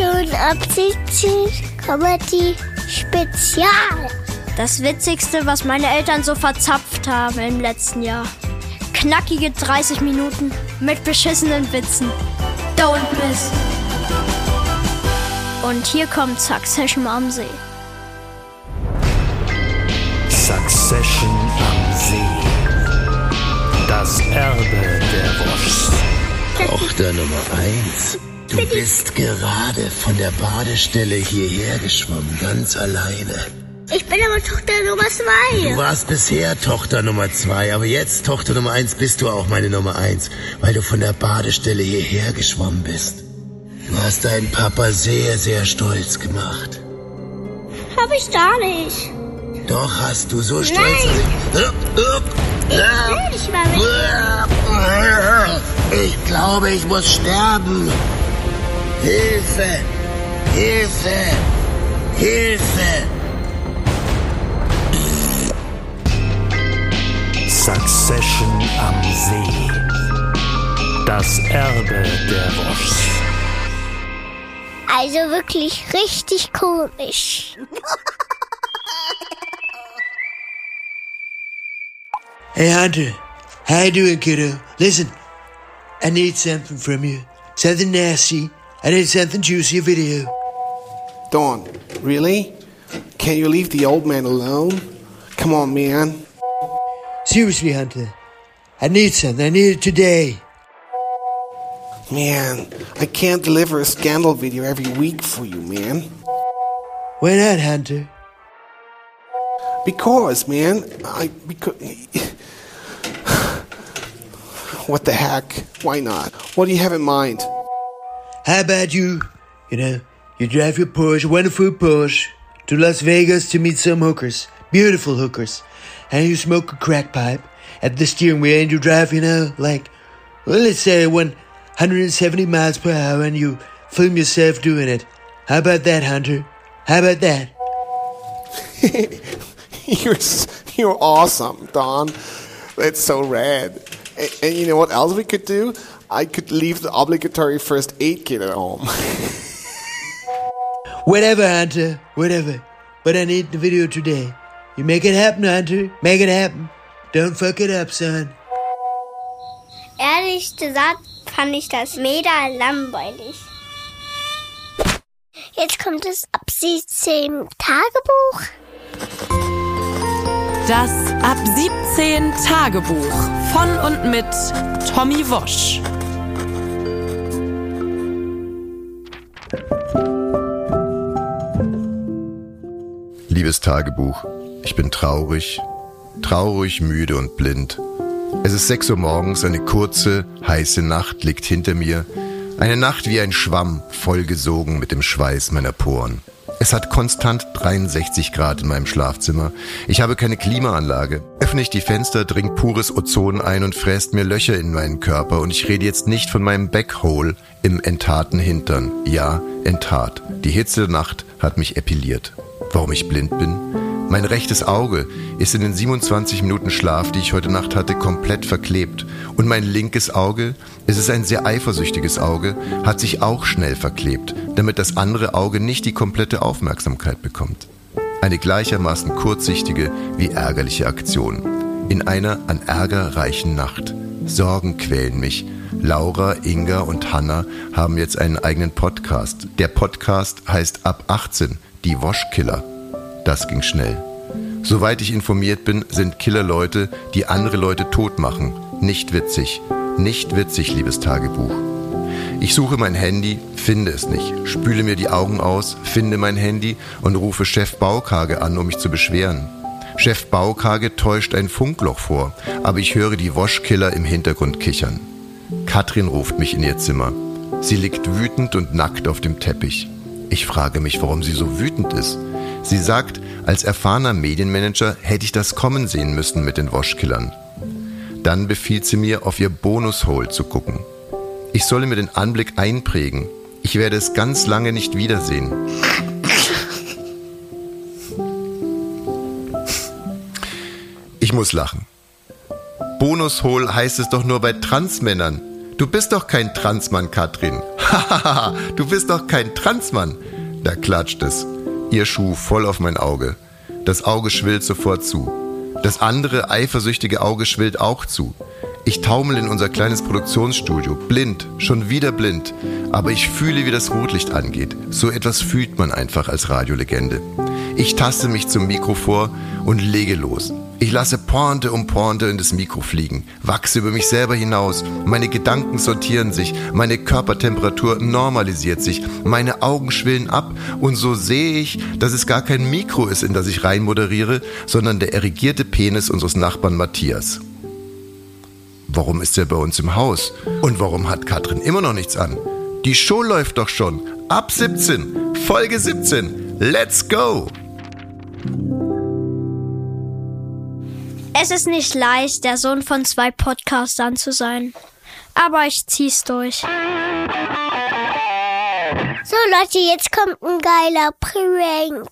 Schon ab 17 Comedy Spezial. Das Witzigste, was meine Eltern so verzapft haben im letzten Jahr. Knackige 30 Minuten mit beschissenen Witzen. Don't miss. Und hier kommt Succession am See. Succession am See. Das Erbe der Woschs. Tochter Nummer eins. Du bist gerade von der Badestelle hierher geschwommen, ganz alleine. Ich bin aber Tochter Nummer zwei. Du warst bisher Tochter Nummer zwei, aber jetzt Tochter Nummer eins bist du auch meine Nummer eins, weil du von der Badestelle hierher geschwommen bist. Du hast deinen Papa sehr, sehr stolz gemacht. Hab ich gar nicht. Doch hast du so stolz. Nein. Nein. Ich war mit. Ich glaube, ich muss sterben. Hilfe! Hilfe! Hilfe! Succession am See. Das Erbe der Woschs. Also wirklich richtig komisch. Hey Hunter, how you doing, kiddo? Listen, I need something from you. Something nasty. I need something juicy, video. Dawn, really? Can't you leave the old man alone? Come on, man. Seriously, Hunter. I need something. I need it today. Man, I can't deliver a scandal video every week for you, man. Why not, Hunter? Because, man, I because What the heck? Why not? What do you have in mind? How about you? You know, you drive your Porsche, wonderful Porsche, to Las Vegas to meet some hookers, beautiful hookers, and you smoke a crack pipe at the steering wheel and you drive, you know, like, well, let's say 170 miles per hour and you film yourself doing it. How about that, Hunter? How about that? you're you're awesome, Don. That's so rad. And, and you know what else we could do? I could leave the obligatory first aid kit at home. Whatever, Hunter, whatever. But I need the video today. You make it happen, Hunter. Make it happen. Don't fuck it up, son. Ehrlich gesagt fand ich das mega langweilig. Jetzt kommt das ab 17 Tagebuch. Das Ab 17 Tagebuch von und mit Tommy Wosch. Liebes Tagebuch, ich bin traurig, traurig, müde und blind. Es ist 6 Uhr morgens, eine kurze, heiße Nacht liegt hinter mir. Eine Nacht wie ein Schwamm, vollgesogen mit dem Schweiß meiner Poren. Es hat konstant 63 Grad in meinem Schlafzimmer. Ich habe keine Klimaanlage. Öffne ich die Fenster, dringt pures Ozon ein und fräst mir Löcher in meinen Körper. Und ich rede jetzt nicht von meinem Backhole im enttarten Hintern. Ja, enttat. Die Hitze der Nacht hat mich epiliert. Warum ich blind bin? Mein rechtes Auge ist in den 27 Minuten Schlaf, die ich heute Nacht hatte, komplett verklebt. Und mein linkes Auge, es ist ein sehr eifersüchtiges Auge, hat sich auch schnell verklebt, damit das andere Auge nicht die komplette Aufmerksamkeit bekommt. Eine gleichermaßen kurzsichtige wie ärgerliche Aktion. In einer an Ärger reichen Nacht. Sorgen quälen mich. Laura, Inga und Hanna haben jetzt einen eigenen Podcast. Der Podcast heißt Ab 18, die Waschkiller. Das ging schnell. Soweit ich informiert bin, sind Killer Leute, die andere Leute tot machen. Nicht witzig. Nicht witzig, liebes Tagebuch. Ich suche mein Handy, finde es nicht, spüle mir die Augen aus, finde mein Handy und rufe Chef Baukage an, um mich zu beschweren. Chef Baukage täuscht ein Funkloch vor, aber ich höre die Waschkiller im Hintergrund kichern. Katrin ruft mich in ihr Zimmer. Sie liegt wütend und nackt auf dem Teppich. Ich frage mich, warum sie so wütend ist. Sie sagt, als erfahrener Medienmanager hätte ich das kommen sehen müssen mit den Waschkillern. Dann befiehlt sie mir, auf ihr Bonushole zu gucken. Ich solle mir den Anblick einprägen. Ich werde es ganz lange nicht wiedersehen. Ich muss lachen. Bonushole heißt es doch nur bei Transmännern. Du bist doch kein Transmann, Katrin. Hahaha, du bist doch kein Transmann. Da klatscht es. Ihr Schuh voll auf mein Auge. Das Auge schwillt sofort zu. Das andere eifersüchtige Auge schwillt auch zu. Ich taumel in unser kleines Produktionsstudio, blind, schon wieder blind. Aber ich fühle, wie das Rotlicht angeht. So etwas fühlt man einfach als Radiolegende. Ich taste mich zum Mikro vor und lege los. Ich lasse Pointe um Pointe in das Mikro fliegen, wachse über mich selber hinaus, meine Gedanken sortieren sich, meine Körpertemperatur normalisiert sich, meine Augen schwillen ab und so sehe ich, dass es gar kein Mikro ist, in das ich rein moderiere, sondern der erigierte Penis unseres Nachbarn Matthias. Warum ist er bei uns im Haus? Und warum hat Katrin immer noch nichts an? Die Show läuft doch schon. Ab 17, Folge 17. Let's go! Es ist nicht leicht, der Sohn von zwei Podcastern zu sein. Aber ich zieh's durch. So Leute, jetzt kommt ein geiler Prank.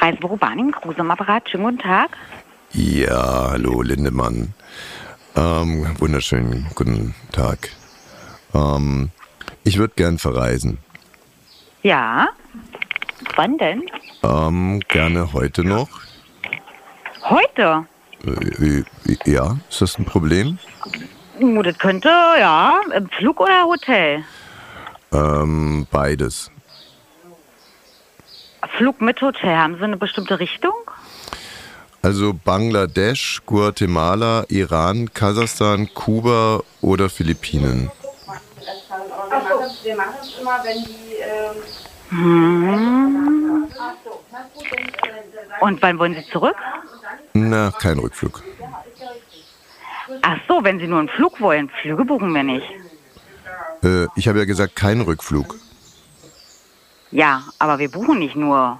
Reisebüro Barning, Kruse am Apparat. Schönen guten Tag. Ja, hallo Lindemann. Ähm, wunderschönen guten Tag. Ähm, ich würde gern verreisen. Ja. Wann denn? Ähm, gerne heute noch. Heute? Äh, äh, ja, ist das ein Problem? Oh, das könnte, ja. Im Flug oder Hotel? Ähm, beides. Flug mit Hotel. Haben Sie eine bestimmte Richtung? Also Bangladesch, Guatemala, Iran, Kasachstan, Kuba oder Philippinen. Wir machen es immer, wenn die. Hm. Und wann wollen Sie zurück? Na, kein Rückflug. Ach so, wenn Sie nur einen Flug wollen. Flüge buchen wir nicht. Äh, ich habe ja gesagt, kein Rückflug. Ja, aber wir buchen nicht nur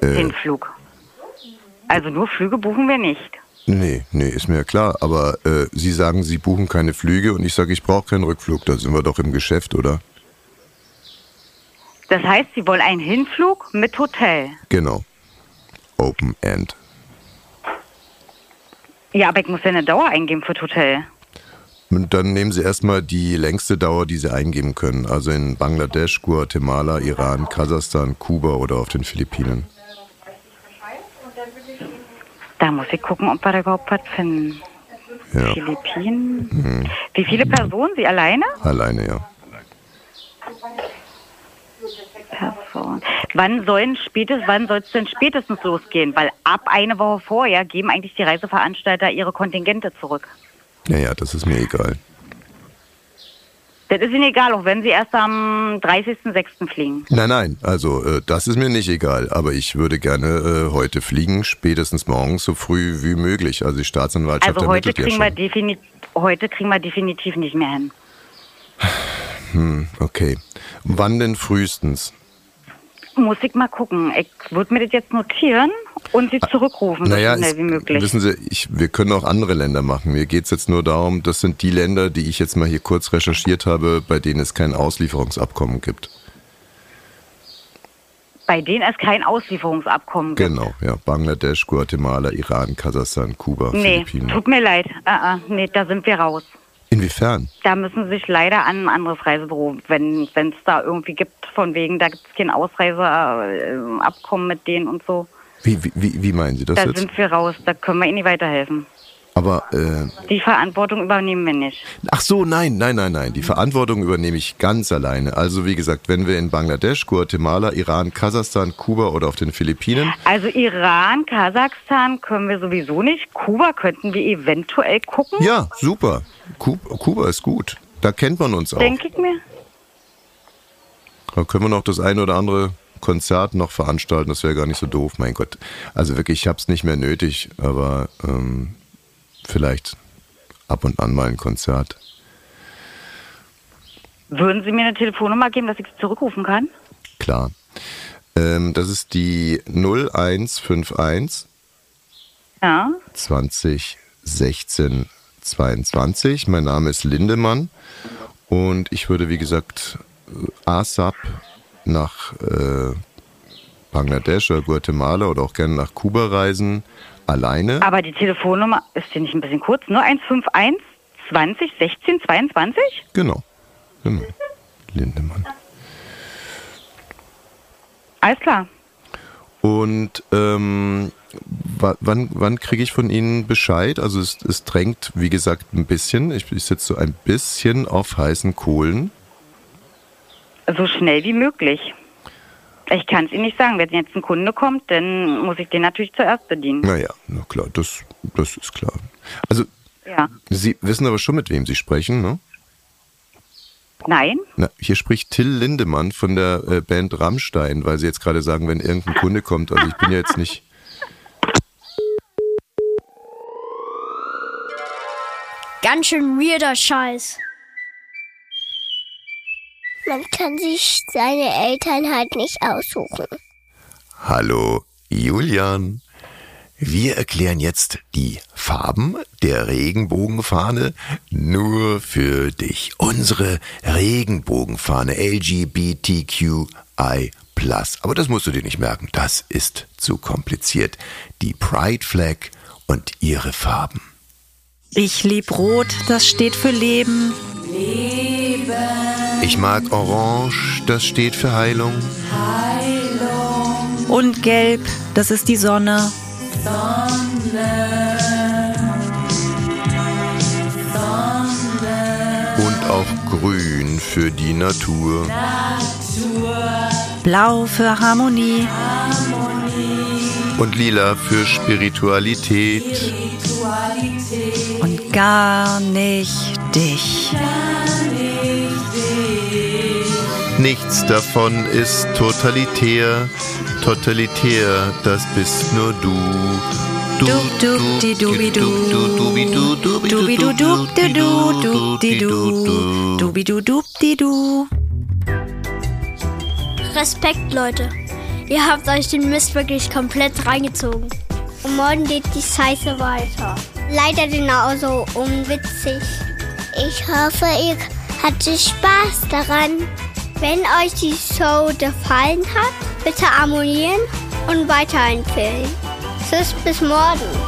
Äh, den Flug. Also nur Flüge buchen wir nicht. nee, nee, ist mir ja klar. Aber äh, Sie sagen, Sie buchen keine Flüge und ich sage, ich brauche keinen Rückflug. Da sind wir doch im Geschäft, oder? Das heißt, Sie wollen einen Hinflug mit Hotel. Genau. Open End. Ja, aber ich muss ja eine Dauer eingeben für das Hotel. Und dann nehmen Sie erstmal die längste Dauer, die Sie eingeben können. Also in Bangladesch, Guatemala, Iran, Kasachstan, Kuba oder auf den Philippinen. Da muss ich gucken, ob wir da überhaupt was finden. Ja. Philippinen. Mhm. Wie viele Personen? Sie alleine? Alleine, ja. Wann sollen spätestens, wann soll es denn spätestens losgehen? Weil ab eine Woche vorher geben eigentlich die Reiseveranstalter ihre Kontingente zurück. Naja, das ist mir egal. Das ist ihnen egal, auch wenn sie erst am 30.06. fliegen. Nein, nein, also äh, das ist mir nicht egal. Aber ich würde gerne äh, heute fliegen, spätestens morgens so früh wie möglich. Also die Staatsanwaltschaft Also heute ermittelt ja kriegen, wir schon. defini heute kriegen wir definitiv nicht mehr hin. Hm, okay. Wann denn frühestens? Muss ich mal gucken. Ich würde mir das jetzt notieren und sie zurückrufen, so Naja, schnell es, wie möglich. wissen Sie, ich, wir können auch andere Länder machen. Mir geht's jetzt nur darum, das sind die Länder, die ich jetzt mal hier kurz recherchiert habe, bei denen es kein Auslieferungsabkommen gibt. Bei denen es kein Auslieferungsabkommen gibt. Genau, ja. Bangladesch, Guatemala, Iran, Kasachstan, Kuba, Nee, Philippinen. tut mir leid. Ah, ah, nee, da sind wir raus. Inwiefern? Da müssen Sie sich leider an ein anderes Reisebüro, wenn es da irgendwie gibt, von wegen, da gibt es kein Ausreiseabkommen mit denen und so. Wie, wie, wie, meinen Sie das da jetzt? sind wir raus, da können wir Ihnen nicht weiterhelfen. Aber, äh, Die Verantwortung übernehmen wir nicht. ach so, nein, nein, nein, nein. Die Verantwortung übernehme ich ganz alleine. Also, wie gesagt, wenn wir in Bangladesch, Guatemala, Iran, Kasachstan, Kuba oder auf den Philippinen, Also Iran, Kasachstan können wir sowieso nicht. Kuba könnten wir eventuell gucken, ja, super. Kuba, ist gut. Da kennt man uns auch. denke ich mir. Da können wir noch das eine oder andere Konzert noch veranstalten. Das wäre gar nicht so doof. Mein Gott. Also wirklich, ich habe es nicht mehr nötig, aber ähm, vielleicht ab und an mal ein Konzert. Würden Sie mir eine Telefonnummer geben, dass ich Sie zurückrufen kann? Klar. Ähm, das ist die 0151 Ja. 20 16 22. Mein Name ist Lindemann und ich würde, wie gesagt, ASAP nach äh, Bangladesch oder Guatemala oder auch gerne nach Kuba reisen, alleine. Aber die Telefonnummer ist die nicht ein bisschen kurz? Nur 151 20, 16, 22? Genau. Genau. Lindemann. Alles klar. Und ähm, wa- wann, wann kriege ich von Ihnen Bescheid? Also es, es drängt, wie gesagt, ein bisschen. Ich, ich sitze so ein bisschen auf heißen Kohlen. So schnell wie möglich. Ich kann es Ihnen nicht sagen. Wenn jetzt ein Kunde kommt, dann muss ich den natürlich zuerst bedienen. Naja, na klar, das, das ist klar. Also Ja. Sie wissen aber schon, mit wem Sie sprechen, ne? Nein? Na, hier spricht Till Lindemann von der äh, Band Rammstein, weil Sie jetzt gerade sagen, wenn irgendein Kunde kommt. Also ich bin ja jetzt nicht... Ganz schön weirder Scheiß. Man kann sich seine Eltern halt nicht aussuchen. Hallo, Julian. Wir erklären jetzt die Farben der Regenbogenfahne nur für dich. Unsere Regenbogenfahne LGBTQI+. Aber das musst du dir nicht merken, das ist zu kompliziert. Die Pride Flag und ihre Farben. Ich lieb Rot, das steht für Leben. Ich mag Orange, das steht für Heilung. Und Gelb, das ist die Sonne. Und auch Grün für die Natur. Blau für Harmonie. Und Lila für Spiritualität. Und gar nicht dich. Nichts davon ist totalitär. Totalitär, das bist nur du. Respekt, Leute. Ihr habt euch den Mist wirklich komplett reingezogen. Und morgen geht die Scheiße weiter. Leider genauso unwitzig. Ich hoffe, ihr hattet Spaß daran. Wenn euch die Show gefallen hat, bitte abonnieren und weiterempfehlen. Tschüss, bis morgen.